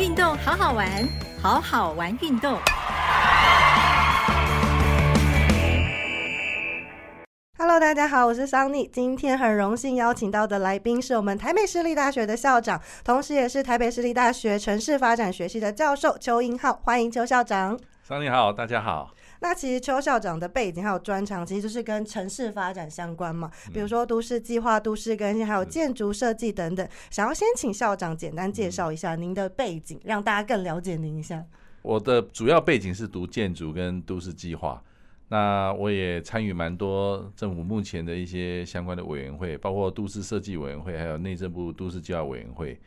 运动好好玩，好好玩运动。Hello，大家好，我是桑尼。今天很荣幸邀请到的来宾是我们台北市立大学的校长，同时也是台北市立大学城市发展学系的教授邱英浩。欢迎邱校长。桑尼好，大家好。那其实邱校长的背景还有专长，其实就是跟城市发展相关嘛，比如说都市计划、都市更新，还有建筑设计等等。想要先请校长简单介绍一下您的背景，让大家更了解您一下。我的主要背景是读建筑跟都市计划，那我也参与蛮多政府目前的一些相关的委员会，包括都市设计委员会，还有内政部都市计划委员会。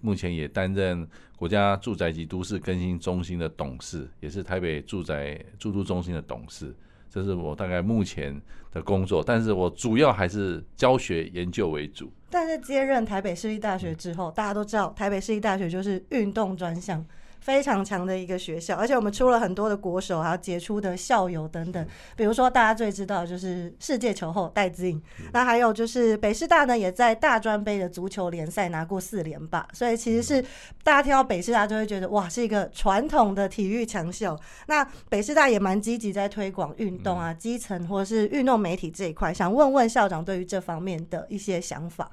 目前也担任国家住宅及都市更新中心的董事，也是台北住宅住都中心的董事。这是我大概目前的工作，但是我主要还是教学研究为主。但是接任台北市立大学之后，大家都知道台北市立大学就是运动专项。非常强的一个学校，而且我们出了很多的国手，还有杰出的校友等等。比如说，大家最知道就是世界球后戴资颖，那还有就是北师大呢，也在大专杯的足球联赛拿过四连霸。所以其实是大家听到北师大就会觉得哇，是一个传统的体育强校。那北师大也蛮积极在推广运动啊，基层或者是运动媒体这一块，想问问校长对于这方面的一些想法。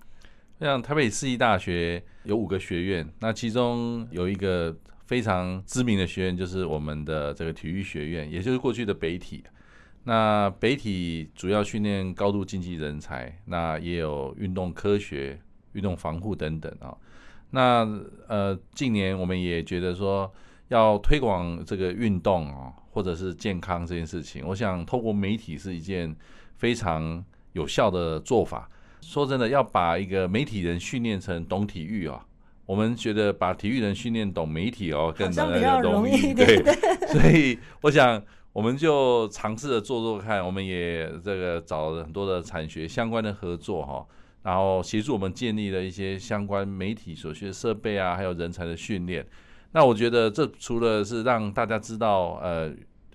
像台北市立大学有五个学院，那其中有一个。非常知名的学院就是我们的这个体育学院，也就是过去的北体。那北体主要训练高度竞技人才，那也有运动科学、运动防护等等啊。那呃，近年我们也觉得说要推广这个运动啊，或者是健康这件事情，我想透过媒体是一件非常有效的做法。说真的，要把一个媒体人训练成懂体育啊。我们觉得把体育人训练懂媒体哦，更容易 对，所以我想我们就尝试着做做看，我们也这个找了很多的产学相关的合作哈，然后协助我们建立了一些相关媒体所需的设备啊，还有人才的训练。那我觉得这除了是让大家知道呃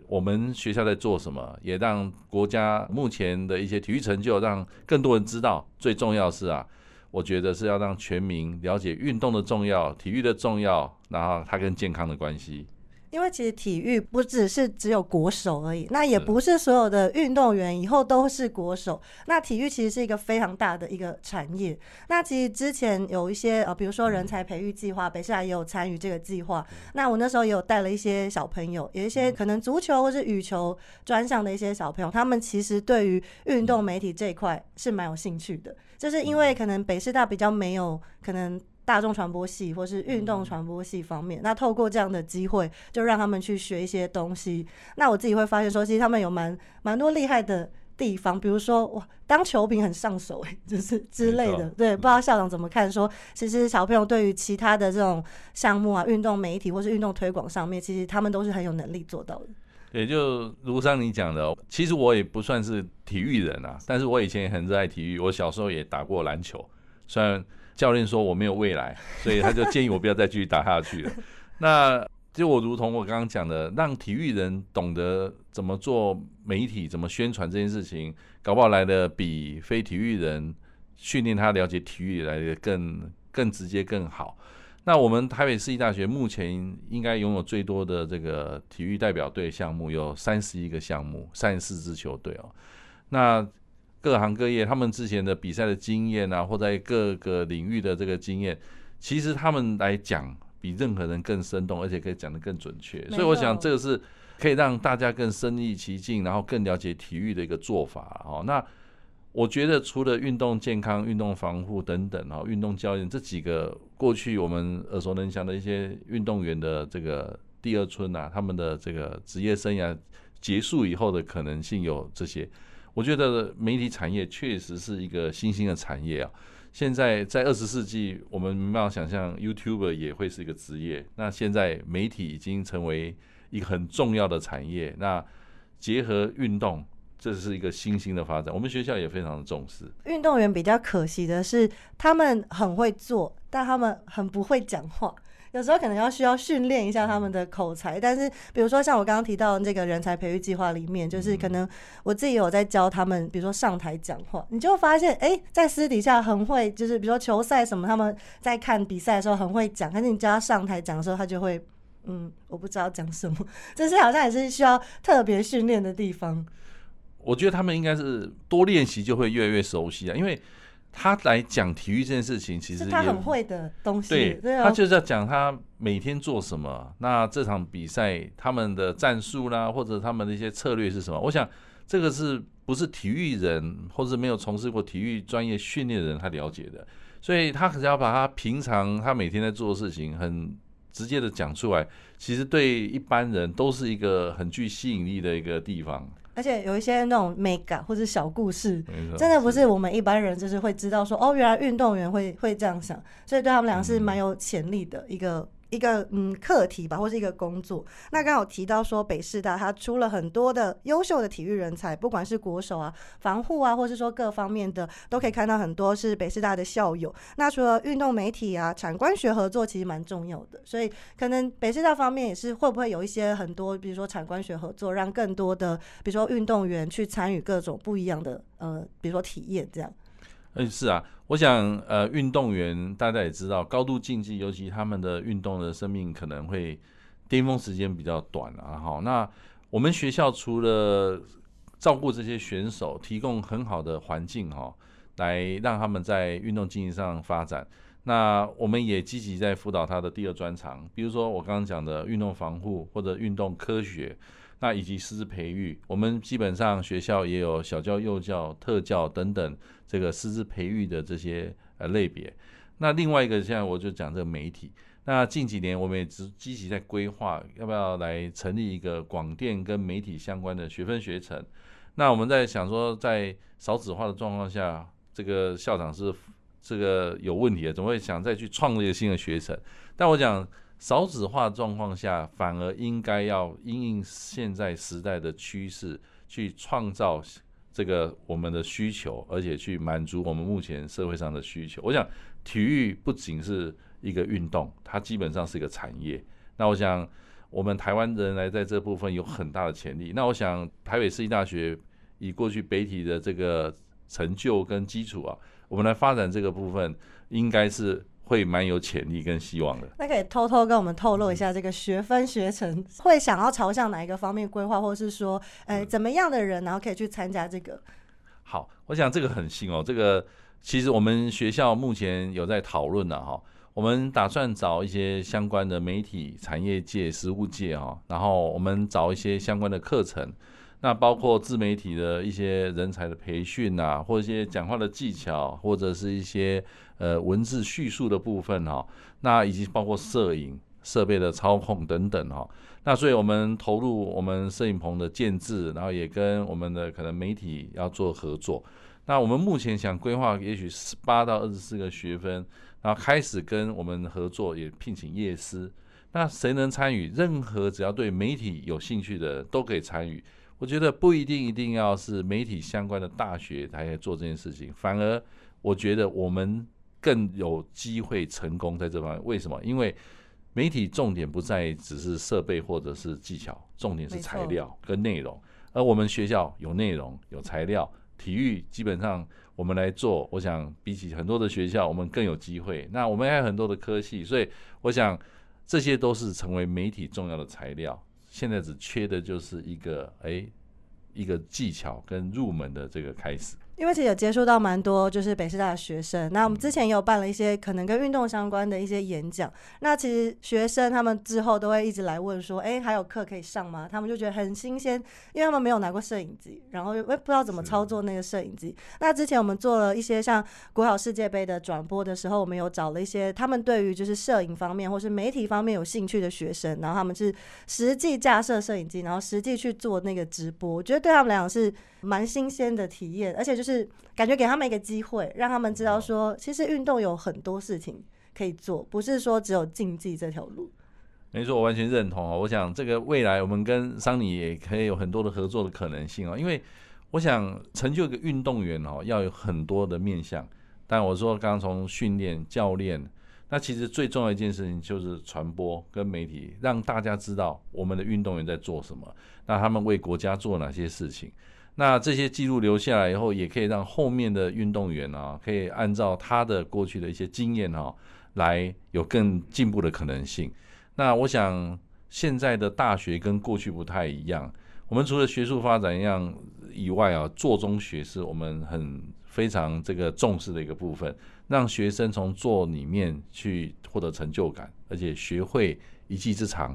我们学校在做什么，也让国家目前的一些体育成就让更多人知道。最重要是啊。我觉得是要让全民了解运动的重要、体育的重要，然后它跟健康的关系。因为其实体育不只是只有国手而已，那也不是所有的运动员以后都是国手。那体育其实是一个非常大的一个产业。那其实之前有一些呃，比如说人才培育计划，北师大也有参与这个计划。那我那时候也有带了一些小朋友，有一些可能足球或是羽球专项的一些小朋友，他们其实对于运动媒体这一块是蛮有兴趣的。就是因为可能北师大比较没有可能大众传播系或是运动传播系方面，那透过这样的机会，就让他们去学一些东西。那我自己会发现说，其实他们有蛮蛮多厉害的地方，比如说哇，当球评很上手哎，就是之类的。对，不知道校长怎么看？说其实小朋友对于其他的这种项目啊，运动媒体或是运动推广上面，其实他们都是很有能力做到的。也就如上你讲的，其实我也不算是体育人啊，但是我以前也很热爱体育。我小时候也打过篮球，虽然教练说我没有未来，所以他就建议我不要再继续打下去了。那就我如同我刚刚讲的，让体育人懂得怎么做媒体、怎么宣传这件事情，搞不好来的比非体育人训练他了解体育来的更更直接、更好。那我们台北市立大学目前应该拥有最多的这个体育代表队项目，有三十一个项目，三十四支球队哦。那各行各业他们之前的比赛的经验啊，或在各个领域的这个经验，其实他们来讲比任何人更生动，而且可以讲得更准确。所以我想这个是可以让大家更身临其境，然后更了解体育的一个做法哦。那我觉得除了运动健康、运动防护等等啊，运动教练这几个过去我们耳熟能详的一些运动员的这个第二春啊，他们的这个职业生涯结束以后的可能性有这些。我觉得媒体产业确实是一个新兴的产业啊。现在在二十世纪，我们没办法想象 YouTuber 也会是一个职业。那现在媒体已经成为一个很重要的产业。那结合运动。这是一个新兴的发展，我们学校也非常的重视。运动员比较可惜的是，他们很会做，但他们很不会讲话。有时候可能要需要训练一下他们的口才。但是比如说像我刚刚提到这个人才培育计划里面，就是可能我自己有在教他们，比如说上台讲话，你就发现，哎，在私底下很会，就是比如说球赛什么，他们在看比赛的时候很会讲，但是你叫他上台讲的时候，他就会，嗯，我不知道讲什么，这是好像也是需要特别训练的地方。我觉得他们应该是多练习就会越来越熟悉啊，因为。他来讲体育这件事情，其实他很会的东西。对，他就是要讲他每天做什么。那这场比赛他们的战术啦，或者他们的一些策略是什么？我想这个是不是体育人，或者没有从事过体育专业训练的人他了解的？所以他可是要把他平常他每天在做的事情很直接的讲出来。其实对一般人都是一个很具吸引力的一个地方。而且有一些那种美感或者小故事，真的不是我们一般人就是会知道说哦，原来运动员会会这样想，所以对他们俩是蛮有潜力的一个。一个嗯课题吧，或是一个工作。那刚好提到说，北师大它出了很多的优秀的体育人才，不管是国手啊、防护啊，或是说各方面的，都可以看到很多是北师大的校友。那除了运动媒体啊、产官学合作，其实蛮重要的。所以可能北师大方面也是会不会有一些很多，比如说产官学合作，让更多的比如说运动员去参与各种不一样的呃，比如说体验这样。嗯，是啊，我想，呃，运动员大家也知道，高度竞技，尤其他们的运动的生命可能会巅峰时间比较短啊。好，那我们学校除了照顾这些选手，提供很好的环境哈，来让他们在运动竞技上发展，那我们也积极在辅导他的第二专长，比如说我刚刚讲的运动防护或者运动科学。那以及师资培育，我们基本上学校也有小教、幼教、特教等等这个师资培育的这些呃类别。那另外一个，现在我就讲这个媒体。那近几年我们也积积极在规划，要不要来成立一个广电跟媒体相关的学分学程？那我们在想说，在少子化的状况下，这个校长是这个有问题的，怎么会想再去创立一个新的学程？但我讲。少子化状况下，反而应该要因应现在时代的趋势，去创造这个我们的需求，而且去满足我们目前社会上的需求。我想，体育不仅是一个运动，它基本上是一个产业。那我想，我们台湾人来在这部分有很大的潜力。那我想，台北市立大学以过去北体的这个成就跟基础啊，我们来发展这个部分，应该是。会蛮有潜力跟希望的。那可以偷偷跟我们透露一下，这个学分学程会想要朝向哪一个方面规划，或者是说，哎，怎么样的人然后可以去参加这个？好，我想这个很新哦。这个其实我们学校目前有在讨论呢，哈。我们打算找一些相关的媒体产业界、实务界哈，然后我们找一些相关的课程。那包括自媒体的一些人才的培训啊，或一些讲话的技巧，或者是一些呃文字叙述的部分哈。那以及包括摄影设备的操控等等哈。那所以我们投入我们摄影棚的建制，然后也跟我们的可能媒体要做合作。那我们目前想规划，也许十八到二十四个学分，然后开始跟我们合作，也聘请业师。那谁能参与？任何只要对媒体有兴趣的都可以参与。我觉得不一定一定要是媒体相关的大学才做这件事情，反而我觉得我们更有机会成功在这方面。为什么？因为媒体重点不在只是设备或者是技巧，重点是材料跟内容。而我们学校有内容有材料，体育基本上我们来做，我想比起很多的学校，我们更有机会。那我们还有很多的科系，所以我想这些都是成为媒体重要的材料。现在只缺的就是一个哎，一个技巧跟入门的这个开始。因为其实有接触到蛮多就是北师大的学生，那我们之前也有办了一些可能跟运动相关的一些演讲。那其实学生他们之后都会一直来问说，哎，还有课可以上吗？他们就觉得很新鲜，因为他们没有拿过摄影机，然后又不知道怎么操作那个摄影机。那之前我们做了一些像国考世界杯的转播的时候，我们有找了一些他们对于就是摄影方面或是媒体方面有兴趣的学生，然后他们是实际架设摄影机，然后实际去做那个直播。我觉得对他们来讲是。蛮新鲜的体验，而且就是感觉给他们一个机会，让他们知道说，其实运动有很多事情可以做，不是说只有竞技这条路。没错，我完全认同啊！我想这个未来我们跟桑尼也可以有很多的合作的可能性啊，因为我想成就一个运动员哦，要有很多的面向。但我说刚刚从训练、教练，那其实最重要一件事情就是传播跟媒体，让大家知道我们的运动员在做什么，那他们为国家做哪些事情。那这些记录留下来以后，也可以让后面的运动员啊，可以按照他的过去的一些经验哈，来有更进步的可能性。那我想现在的大学跟过去不太一样，我们除了学术发展一样以外啊，做中学是我们很非常这个重视的一个部分，让学生从做里面去获得成就感，而且学会一技之长。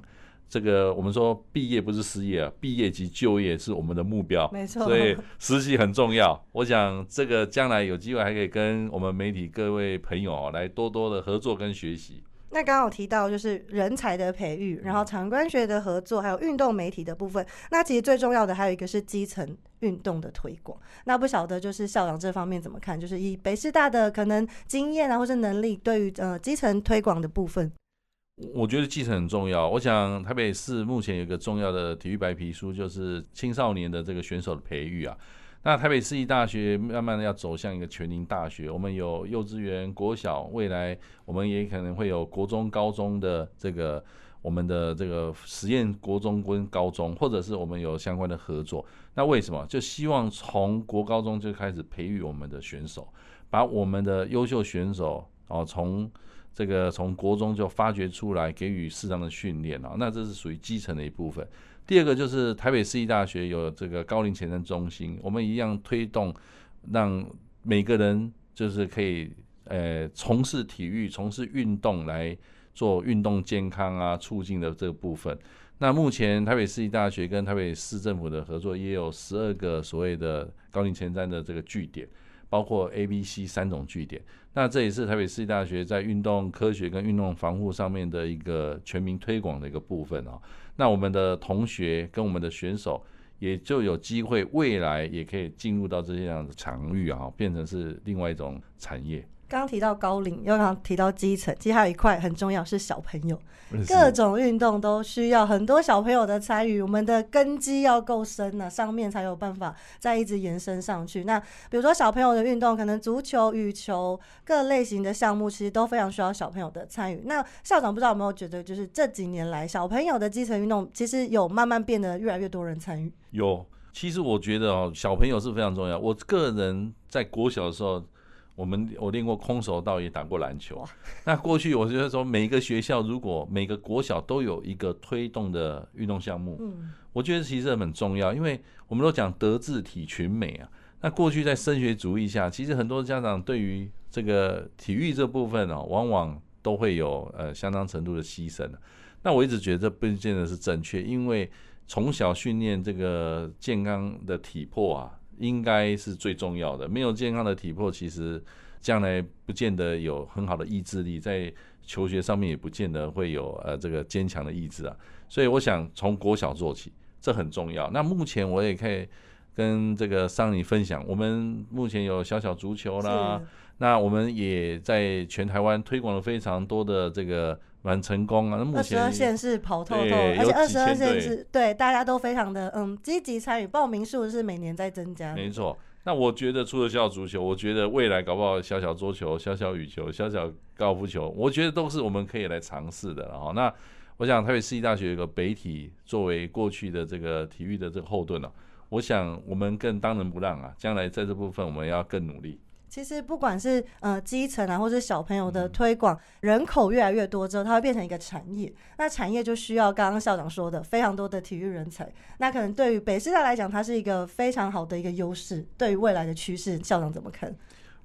这个我们说毕业不是失业啊，毕业及就业是我们的目标，没错。所以实习很重要。我想这个将来有机会还可以跟我们媒体各位朋友来多多的合作跟学习。那刚刚有提到就是人才的培育，然后长官学的合作，还有运动媒体的部分。那其实最重要的还有一个是基层运动的推广。那不晓得就是校长这方面怎么看？就是以北师大的可能经验啊，或是能力，对于呃基层推广的部分。我觉得继承很重要。我想台北市目前有一个重要的体育白皮书，就是青少年的这个选手的培育啊。那台北市立大学慢慢的要走向一个全龄大学，我们有幼稚园、国小，未来我们也可能会有国中、高中的这个我们的这个实验国中跟高中，或者是我们有相关的合作。那为什么？就希望从国高中就开始培育我们的选手，把我们的优秀选手哦从。这个从国中就发掘出来，给予适当的训练啊，那这是属于基层的一部分。第二个就是台北市立大学有这个高龄前瞻中心，我们一样推动，让每个人就是可以呃从事体育、从事运动来做运动健康啊促进的这个部分。那目前台北市立大学跟台北市政府的合作，也有十二个所谓的高龄前瞻的这个据点。包括 A、B、C 三种据点，那这也是台北市立大学在运动科学跟运动防护上面的一个全民推广的一个部分哦。那我们的同学跟我们的选手也就有机会，未来也可以进入到这些样的场域啊，变成是另外一种产业。刚刚提到高龄，又刚刚提到基层，其实还有一块很重要是小朋友，各种运动都需要很多小朋友的参与，我们的根基要够深呢，上面才有办法再一直延伸上去。那比如说小朋友的运动，可能足球、羽球各类型的项目，其实都非常需要小朋友的参与。那校长不知道有没有觉得，就是这几年来小朋友的基层运动，其实有慢慢变得越来越多人参与。有，其实我觉得哦，小朋友是非常重要。我个人在国小的时候。我们我练过空手道，也打过篮球。那过去我觉得说，每一个学校如果每个国小都有一个推动的运动项目，嗯，我觉得其实很重要，因为我们都讲德智体群美啊。那过去在升学主义下，其实很多家长对于这个体育这部分哦，往往都会有呃相当程度的牺牲那我一直觉得这不见得是正确，因为从小训练这个健康的体魄啊。应该是最重要的。没有健康的体魄，其实将来不见得有很好的意志力，在求学上面也不见得会有呃这个坚强的意志啊。所以我想从国小做起，这很重要。那目前我也可以跟这个桑尼分享，我们目前有小小足球啦，那我们也在全台湾推广了非常多的这个。蛮成功啊！那目前二十二线是跑透透，而且二十二线是对大家都非常的嗯积极参与，报名数是每年在增加。没错，那我觉得除了小小足球，我觉得未来搞不好小小桌球、小小羽球、小小高尔夫球，我觉得都是我们可以来尝试的。然后，那我想台北市立大学有个北体作为过去的这个体育的这个后盾了，我想我们更当仁不让啊！将来在这部分我们要更努力。其实不管是呃基层啊，或者小朋友的推广，人口越来越多之后，它会变成一个产业。那产业就需要刚刚校长说的非常多的体育人才。那可能对于北师大来讲，它是一个非常好的一个优势。对于未来的趋势，校长怎么看？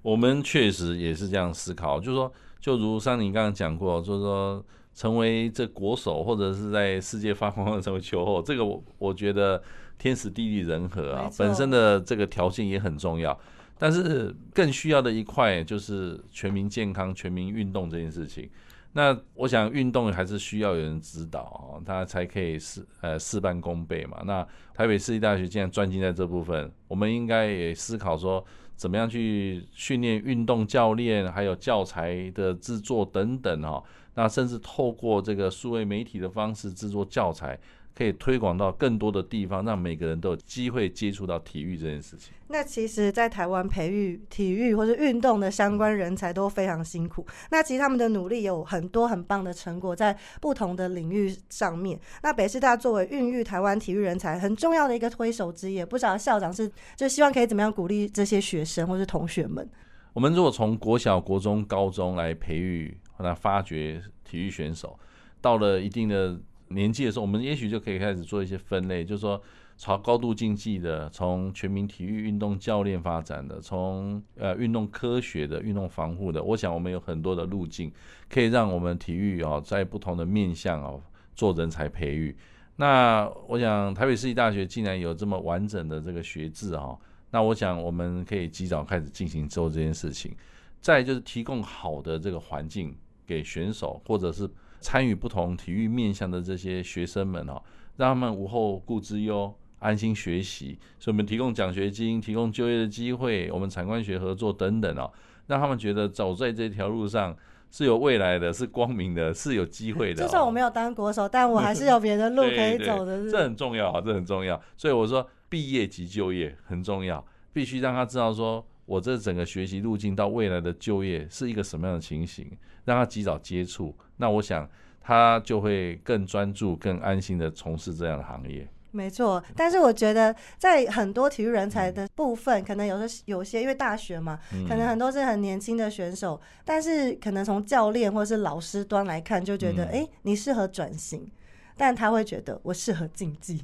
我们确实也是这样思考，就是说，就如桑宁刚刚讲过，就是说，成为这国手或者是在世界发光的成为球后，这个我我觉得天时地利人和啊，本身的这个条件也很重要。但是更需要的一块就是全民健康、全民运动这件事情。那我想运动还是需要有人指导啊，他才可以事呃事半功倍嘛。那台北市立大学既然专精在这部分，我们应该也思考说，怎么样去训练运动教练，还有教材的制作等等哈。那甚至透过这个数位媒体的方式制作教材。可以推广到更多的地方，让每个人都有机会接触到体育这件事情。那其实，在台湾培育体育或者运动的相关人才都非常辛苦。那其实他们的努力有很多很棒的成果，在不同的领域上面。那北师大作为孕育台湾体育人才很重要的一个推手之一，不知道校长是就希望可以怎么样鼓励这些学生或是同学们。我们如果从国小、国中、高中来培育或者发掘体育选手，到了一定的年纪的时候，我们也许就可以开始做一些分类，就是说。朝高度竞技的，从全民体育运动教练发展的，从呃运动科学的、运动防护的，我想我们有很多的路径，可以让我们体育哦在不同的面向哦做人才培育。那我想台北市立大学既然有这么完整的这个学制哈，那我想我们可以及早开始进行做这件事情。再就是提供好的这个环境给选手，或者是参与不同体育面向的这些学生们哦，让他们无后顾之忧。安心学习，所以我们提供奖学金，提供就业的机会，我们产官学合作等等哦，让他们觉得走在这条路上是有未来的，是光明的，是有机会的。就算我没有当国手，但我还是有别的路 可以走的。这很重要啊，这很重要。所以我说，毕业即就业很重要，必须让他知道说，我这整个学习路径到未来的就业是一个什么样的情形，让他及早接触。那我想他就会更专注、更安心的从事这样的行业。没错，但是我觉得在很多体育人才的部分，可能有的有些因为大学嘛，可能很多是很年轻的选手，但是可能从教练或是老师端来看，就觉得哎，你适合转型，但他会觉得我适合竞技。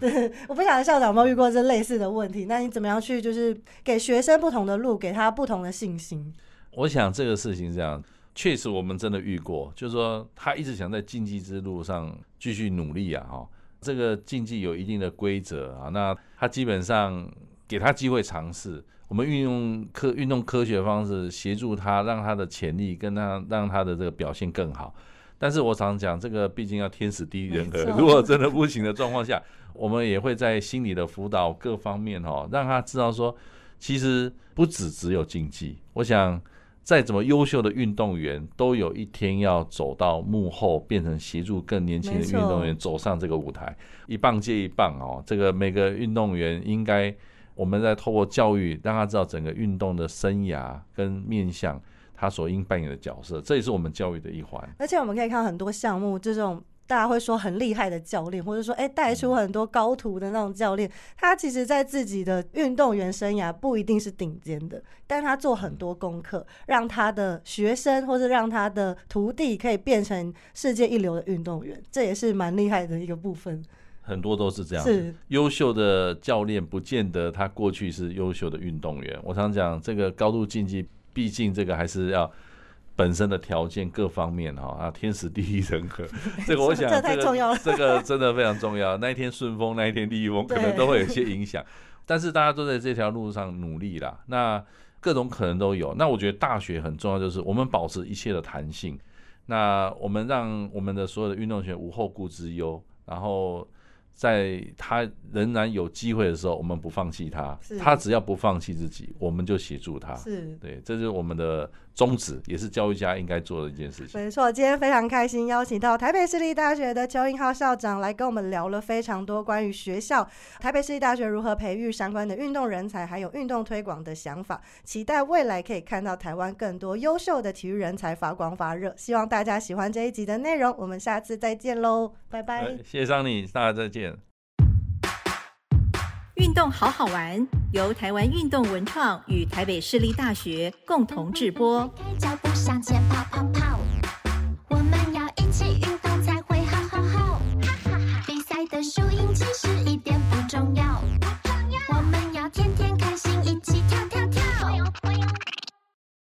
对，我不晓得校长有没有遇过这类似的问题，那你怎么样去就是给学生不同的路，给他不同的信心？我想这个事情是这样，确实我们真的遇过，就是说他一直想在竞技之路上继续努力啊，哈。这个竞技有一定的规则啊，那他基本上给他机会尝试，我们运用科运动科学方式协助他，让他的潜力跟他让他的这个表现更好。但是我常讲，这个毕竟要天时地利人和，如果真的不行的状况下，我们也会在心理的辅导各方面哦，让他知道说，其实不只只有竞技。我想。再怎么优秀的运动员，都有一天要走到幕后，变成协助更年轻的运动员走上这个舞台。一棒接一棒哦，这个每个运动员应该，我们在透过教育，让他知道整个运动的生涯跟面向，他所应扮演的角色，这也是我们教育的一环。而且我们可以看到很多项目这种。大家会说很厉害的教练，或者说哎带出很多高徒的那种教练，他其实在自己的运动员生涯不一定是顶尖的，但他做很多功课，让他的学生或者让他的徒弟可以变成世界一流的运动员，这也是蛮厉害的一个部分。很多都是这样，是优秀的教练不见得他过去是优秀的运动员。我常讲这个高度竞技，毕竟这个还是要。本身的条件各方面哈啊，天时地利人和，这个我想这个这个真的非常重要。那一天顺风，那一天逆风，可能都会有一些影响。但是大家都在这条路上努力啦，那各种可能都有。那我觉得大学很重要，就是我们保持一切的弹性。那我们让我们的所有的运动员无后顾之忧，然后。在他仍然有机会的时候，我们不放弃他。他只要不放弃自己，我们就协助他。是对，这就是我们的宗旨，也是教育家应该做的一件事情。没错，今天非常开心，邀请到台北市立大学的邱英浩校长来跟我们聊了非常多关于学校台北市立大学如何培育相关的运动人才，还有运动推广的想法。期待未来可以看到台湾更多优秀的体育人才发光发热。希望大家喜欢这一集的内容，我们下次再见喽，拜拜。谢谢桑尼，大家再见。运动好好玩，由台湾运动文创与台北市立大学共同制播。脚步向前跑，跑跑。